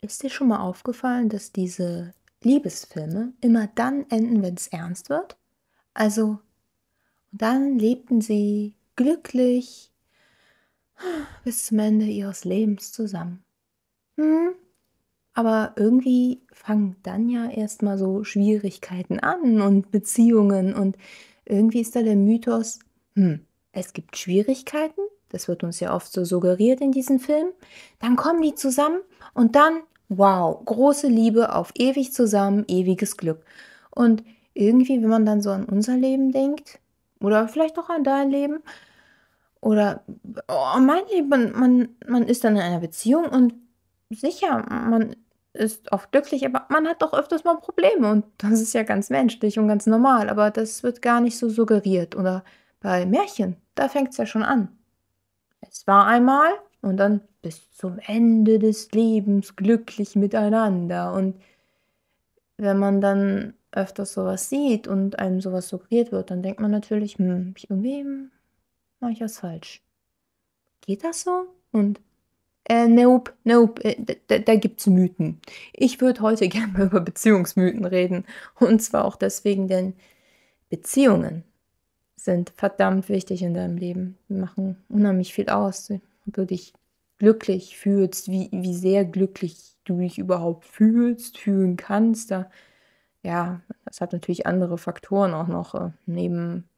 Ist dir schon mal aufgefallen, dass diese Liebesfilme immer dann enden, wenn es ernst wird? Also, dann lebten sie glücklich bis zum Ende ihres Lebens zusammen. Mhm. Aber irgendwie fangen dann ja erst mal so Schwierigkeiten an und Beziehungen und irgendwie ist da der Mythos, hm, es gibt Schwierigkeiten, das wird uns ja oft so suggeriert in diesen Filmen, dann kommen die zusammen und dann, wow, große Liebe auf ewig zusammen, ewiges Glück. Und irgendwie, wenn man dann so an unser Leben denkt oder vielleicht auch an dein Leben oder oh, mein Leben, man, man, man ist dann in einer Beziehung und sicher, man ist oft glücklich, aber man hat doch öfters mal Probleme und das ist ja ganz menschlich und ganz normal, aber das wird gar nicht so suggeriert. Oder bei Märchen, da fängt es ja schon an. Es war einmal und dann bis zum Ende des Lebens glücklich miteinander. Und wenn man dann öfters sowas sieht und einem sowas suggeriert wird, dann denkt man natürlich, hm, irgendwie mache ich was falsch. Geht das so? Und äh, nope, nope, äh, da, da gibt's Mythen. Ich würde heute gerne über Beziehungsmythen reden. Und zwar auch deswegen, denn Beziehungen sind verdammt wichtig in deinem Leben. Die machen unheimlich viel aus. Ob du dich glücklich fühlst, wie, wie sehr glücklich du dich überhaupt fühlst, fühlen kannst. Da, ja, das hat natürlich andere Faktoren auch noch. Äh, neben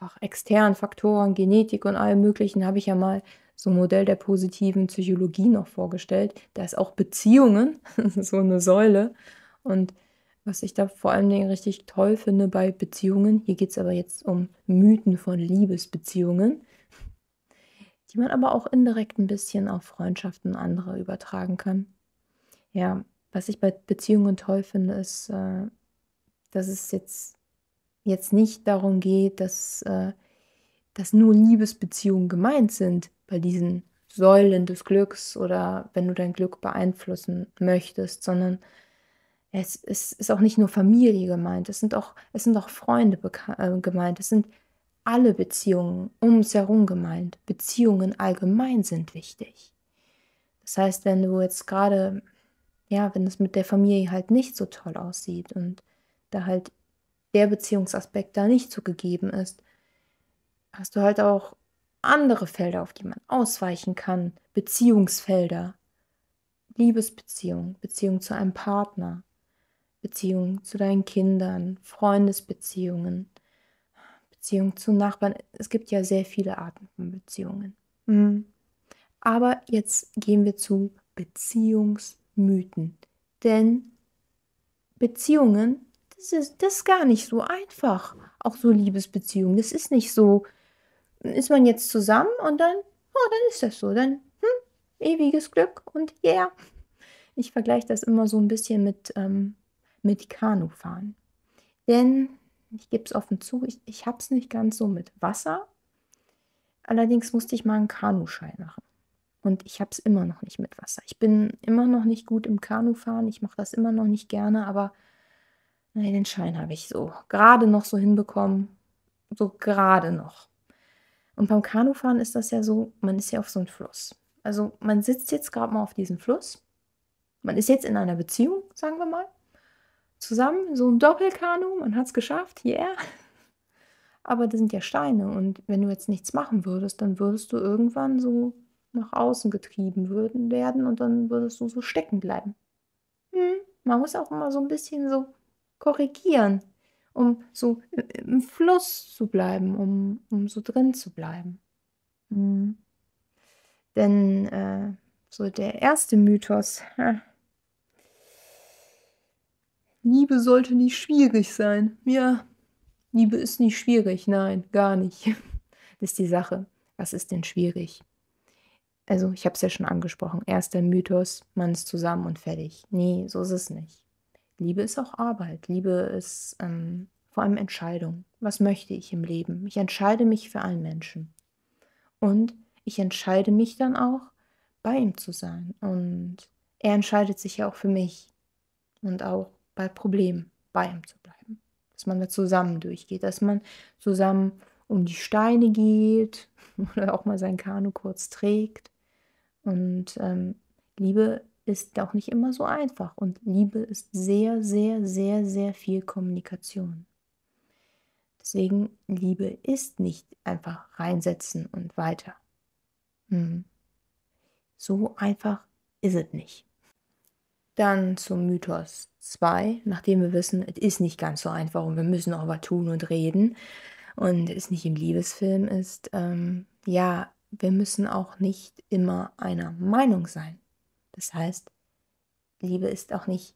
auch externen Faktoren, Genetik und allem Möglichen habe ich ja mal so ein Modell der positiven Psychologie noch vorgestellt. Da ist auch Beziehungen so eine Säule. Und was ich da vor allen Dingen richtig toll finde bei Beziehungen, hier geht es aber jetzt um Mythen von Liebesbeziehungen, die man aber auch indirekt ein bisschen auf Freundschaften und andere übertragen kann. Ja, was ich bei Beziehungen toll finde, ist, äh, dass es jetzt, jetzt nicht darum geht, dass, äh, dass nur Liebesbeziehungen gemeint sind bei diesen Säulen des Glücks oder wenn du dein Glück beeinflussen möchtest, sondern es, es ist auch nicht nur Familie gemeint, es sind auch, es sind auch Freunde äh, gemeint, es sind alle Beziehungen um uns herum gemeint. Beziehungen allgemein sind wichtig. Das heißt, wenn du jetzt gerade, ja, wenn es mit der Familie halt nicht so toll aussieht und da halt der Beziehungsaspekt da nicht so gegeben ist, hast du halt auch andere Felder, auf die man ausweichen kann, Beziehungsfelder, Liebesbeziehung, Beziehung zu einem Partner, Beziehung zu deinen Kindern, Freundesbeziehungen, Beziehung zu Nachbarn. Es gibt ja sehr viele Arten von Beziehungen. Mhm. Aber jetzt gehen wir zu Beziehungsmythen. Denn Beziehungen, das ist, das ist gar nicht so einfach. Auch so Liebesbeziehungen. Das ist nicht so, ist man jetzt zusammen und dann, oh, dann ist das so. Dann, hm, ewiges Glück und yeah. Ich vergleiche das immer so ein bisschen mit, ähm, mit Kanufahren. Denn, ich gebe es offen zu, ich, ich habe es nicht ganz so mit Wasser. Allerdings musste ich mal einen Kanuschein machen. Und ich habe es immer noch nicht mit Wasser. Ich bin immer noch nicht gut im Kanufahren. Ich mache das immer noch nicht gerne, aber nein, den Schein habe ich so gerade noch so hinbekommen. So gerade noch. Und beim Kanufahren ist das ja so, man ist ja auf so einem Fluss. Also man sitzt jetzt gerade mal auf diesem Fluss. Man ist jetzt in einer Beziehung, sagen wir mal. Zusammen, so ein Doppelkanu, man hat es geschafft, yeah. Aber das sind ja Steine und wenn du jetzt nichts machen würdest, dann würdest du irgendwann so nach außen getrieben würden werden und dann würdest du so stecken bleiben. Hm, man muss auch immer so ein bisschen so korrigieren um so im Fluss zu bleiben, um, um so drin zu bleiben. Mhm. Denn äh, so der erste Mythos, Liebe sollte nicht schwierig sein. Ja, Liebe ist nicht schwierig, nein, gar nicht. Das ist die Sache. Was ist denn schwierig? Also, ich habe es ja schon angesprochen. Erster Mythos, man ist zusammen und fertig. Nee, so ist es nicht. Liebe ist auch Arbeit. Liebe ist ähm, vor allem Entscheidung. Was möchte ich im Leben? Ich entscheide mich für einen Menschen. Und ich entscheide mich dann auch, bei ihm zu sein. Und er entscheidet sich ja auch für mich. Und auch bei Problemen bei ihm zu bleiben. Dass man da zusammen durchgeht, dass man zusammen um die Steine geht oder auch mal sein Kanu kurz trägt. Und ähm, Liebe ist auch nicht immer so einfach und Liebe ist sehr, sehr, sehr, sehr viel Kommunikation. Deswegen, Liebe ist nicht einfach reinsetzen und weiter. Hm. So einfach ist es nicht. Dann zum Mythos 2, nachdem wir wissen, es ist nicht ganz so einfach und wir müssen auch was tun und reden und es nicht im Liebesfilm ist, ähm, ja, wir müssen auch nicht immer einer Meinung sein. Das heißt, Liebe ist auch nicht,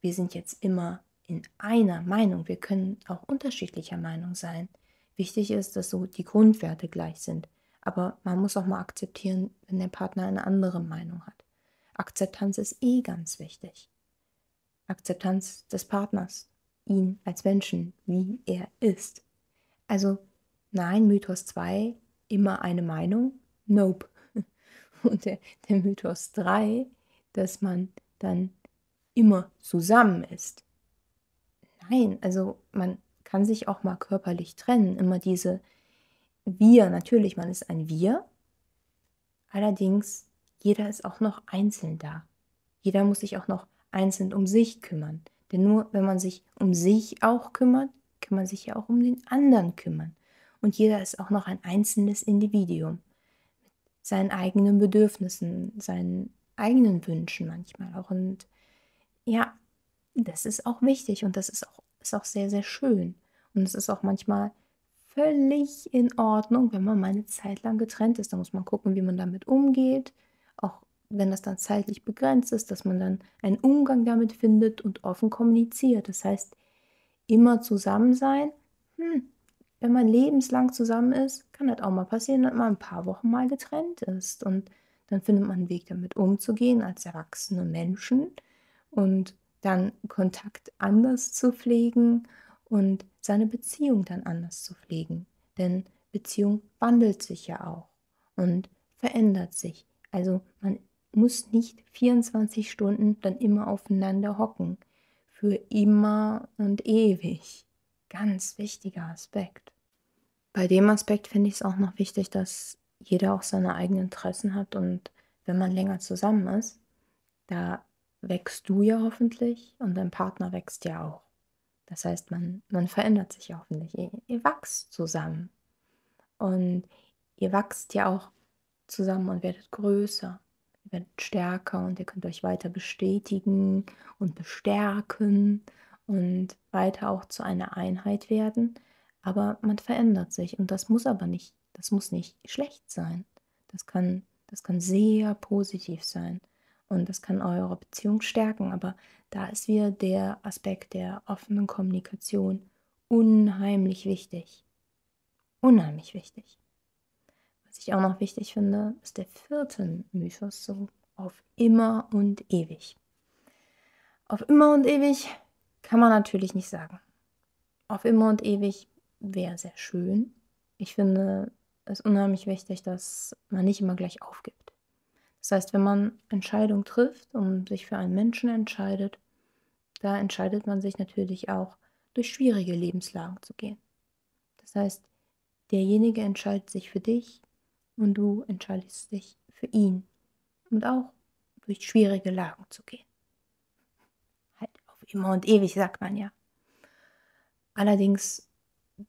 wir sind jetzt immer in einer Meinung. Wir können auch unterschiedlicher Meinung sein. Wichtig ist, dass so die Grundwerte gleich sind. Aber man muss auch mal akzeptieren, wenn der Partner eine andere Meinung hat. Akzeptanz ist eh ganz wichtig. Akzeptanz des Partners, ihn als Menschen, wie er ist. Also nein, Mythos 2, immer eine Meinung, nope. Und der, der Mythos 3, dass man dann immer zusammen ist. Nein, also man kann sich auch mal körperlich trennen. Immer diese Wir, natürlich, man ist ein Wir. Allerdings, jeder ist auch noch einzeln da. Jeder muss sich auch noch einzeln um sich kümmern. Denn nur wenn man sich um sich auch kümmert, kann man sich ja auch um den anderen kümmern. Und jeder ist auch noch ein einzelnes Individuum mit seinen eigenen Bedürfnissen, seinen eigenen Wünschen manchmal auch. Und ja, das ist auch wichtig und das ist auch, ist auch sehr, sehr schön. Und es ist auch manchmal völlig in Ordnung, wenn man mal eine Zeit lang getrennt ist. Da muss man gucken, wie man damit umgeht. Wenn das dann zeitlich begrenzt ist, dass man dann einen Umgang damit findet und offen kommuniziert. Das heißt, immer zusammen sein. Hm, wenn man lebenslang zusammen ist, kann das auch mal passieren, dass man ein paar Wochen mal getrennt ist. Und dann findet man einen Weg, damit umzugehen als erwachsene Menschen und dann Kontakt anders zu pflegen und seine Beziehung dann anders zu pflegen. Denn Beziehung wandelt sich ja auch und verändert sich. Also man muss nicht 24 Stunden dann immer aufeinander hocken. Für immer und ewig. Ganz wichtiger Aspekt. Bei dem Aspekt finde ich es auch noch wichtig, dass jeder auch seine eigenen Interessen hat und wenn man länger zusammen ist, da wächst du ja hoffentlich und dein Partner wächst ja auch. Das heißt, man, man verändert sich ja hoffentlich. Ihr, ihr wächst zusammen. Und ihr wächst ja auch zusammen und werdet größer. Werdet stärker und ihr könnt euch weiter bestätigen und bestärken und weiter auch zu einer Einheit werden. Aber man verändert sich und das muss aber nicht, das muss nicht schlecht sein. Das kann, das kann sehr positiv sein und das kann eure Beziehung stärken. Aber da ist wieder der Aspekt der offenen Kommunikation unheimlich wichtig. Unheimlich wichtig. Ich auch noch wichtig finde, ist der vierte Mythos, so auf immer und ewig. Auf immer und ewig kann man natürlich nicht sagen. Auf immer und ewig wäre sehr schön. Ich finde es unheimlich wichtig, dass man nicht immer gleich aufgibt. Das heißt, wenn man Entscheidungen trifft und sich für einen Menschen entscheidet, da entscheidet man sich natürlich auch, durch schwierige Lebenslagen zu gehen. Das heißt, derjenige entscheidet sich für dich und du entscheidest dich für ihn und auch durch schwierige Lagen zu gehen. Halt auf immer und ewig, sagt man ja. Allerdings,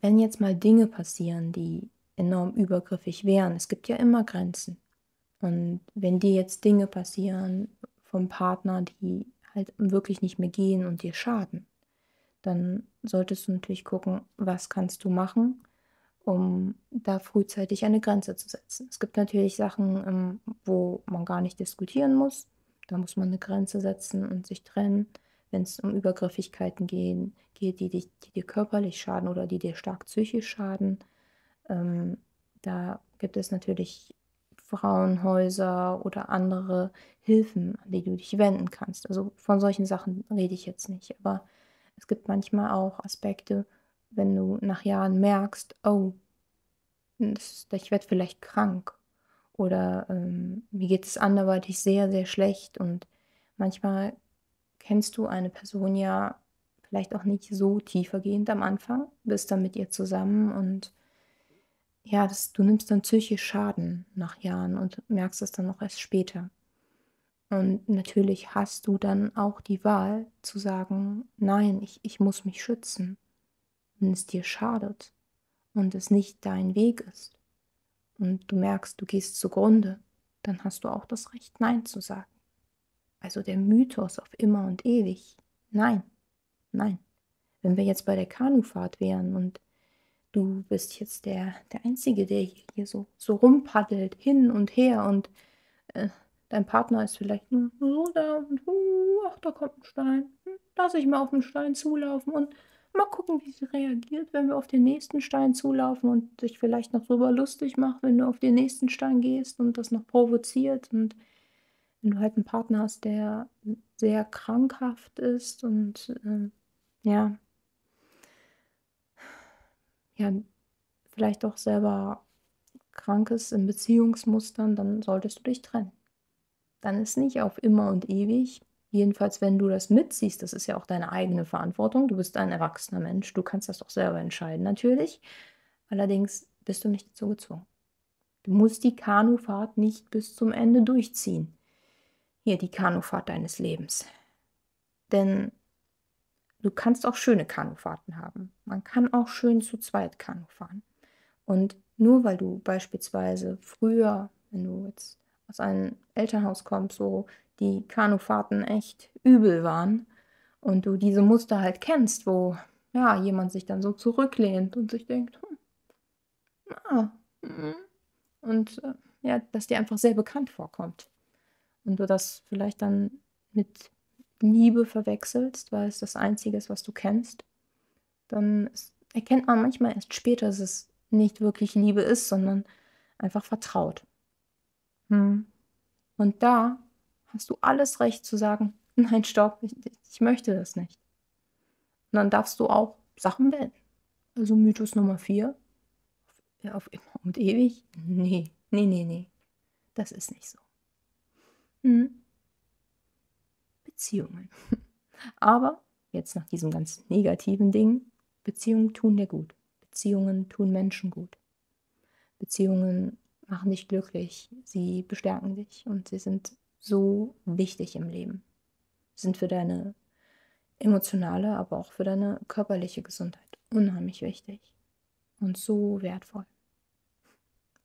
wenn jetzt mal Dinge passieren, die enorm übergriffig wären, es gibt ja immer Grenzen. Und wenn dir jetzt Dinge passieren vom Partner, die halt wirklich nicht mehr gehen und dir schaden, dann solltest du natürlich gucken, was kannst du machen, um da frühzeitig eine Grenze zu setzen. Es gibt natürlich Sachen, ähm, wo man gar nicht diskutieren muss. Da muss man eine Grenze setzen und sich trennen. Wenn es um Übergriffigkeiten gehen, geht, die, dich, die dir körperlich schaden oder die dir stark psychisch schaden, ähm, da gibt es natürlich Frauenhäuser oder andere Hilfen, an die du dich wenden kannst. Also von solchen Sachen rede ich jetzt nicht. Aber es gibt manchmal auch Aspekte, wenn du nach Jahren merkst, oh, ich werde vielleicht krank oder ähm, mir geht es anderweitig sehr, sehr schlecht. Und manchmal kennst du eine Person ja vielleicht auch nicht so tiefergehend am Anfang, bist dann mit ihr zusammen und ja, das, du nimmst dann psychisch Schaden nach Jahren und merkst es dann noch erst später. Und natürlich hast du dann auch die Wahl zu sagen, nein, ich, ich muss mich schützen, wenn es dir schadet und es nicht dein Weg ist. Und du merkst, du gehst zugrunde, dann hast du auch das Recht, Nein zu sagen. Also der Mythos auf immer und ewig. Nein, nein. Wenn wir jetzt bei der Kanufahrt wären und du bist jetzt der, der Einzige, der hier so, so rumpaddelt, hin und her und äh, dein Partner ist vielleicht nur so da und uh, ach, da kommt ein Stein. Hm, lass ich mal auf den Stein zulaufen und mal gucken, wie sie reagiert, wenn wir auf den nächsten Stein zulaufen und sich vielleicht noch drüber lustig macht, wenn du auf den nächsten Stein gehst und das noch provoziert und wenn du halt einen Partner hast, der sehr krankhaft ist und äh, ja, ja, vielleicht auch selber krank ist in Beziehungsmustern, dann solltest du dich trennen. Dann ist nicht auf immer und ewig. Jedenfalls, wenn du das mitziehst, das ist ja auch deine eigene Verantwortung. Du bist ein erwachsener Mensch, du kannst das doch selber entscheiden, natürlich. Allerdings bist du nicht dazu gezwungen. Du musst die Kanufahrt nicht bis zum Ende durchziehen. Hier die Kanufahrt deines Lebens. Denn Du kannst auch schöne Kanufahrten haben. Man kann auch schön zu zweit Kanu fahren. Und nur weil du beispielsweise früher, wenn du jetzt aus einem Elternhaus kommst, so die Kanufahrten echt übel waren und du diese Muster halt kennst, wo ja jemand sich dann so zurücklehnt und sich denkt, hm, ah, hm, und äh, ja, dass dir einfach sehr bekannt vorkommt. Und du das vielleicht dann mit Liebe verwechselst, weil es das Einzige ist, was du kennst, dann erkennt man manchmal erst später, dass es nicht wirklich Liebe ist, sondern einfach vertraut. Hm. Und da hast du alles Recht zu sagen, nein, stopp, ich, ich möchte das nicht. Und dann darfst du auch Sachen beenden. Also Mythos Nummer 4, auf, auf immer und ewig, nee, nee, nee, nee, das ist nicht so. Hm. Beziehungen. Aber jetzt nach diesem ganz negativen Ding, Beziehungen tun dir gut. Beziehungen tun Menschen gut. Beziehungen machen dich glücklich, sie bestärken dich und sie sind so wichtig im Leben. Sind für deine emotionale, aber auch für deine körperliche Gesundheit unheimlich wichtig und so wertvoll.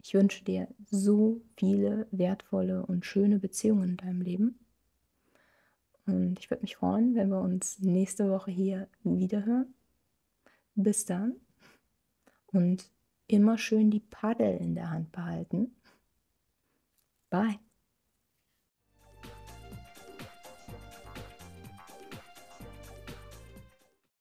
Ich wünsche dir so viele wertvolle und schöne Beziehungen in deinem Leben. Und ich würde mich freuen, wenn wir uns nächste Woche hier wiederhören. Bis dann. Und immer schön die Paddel in der Hand behalten. Bye.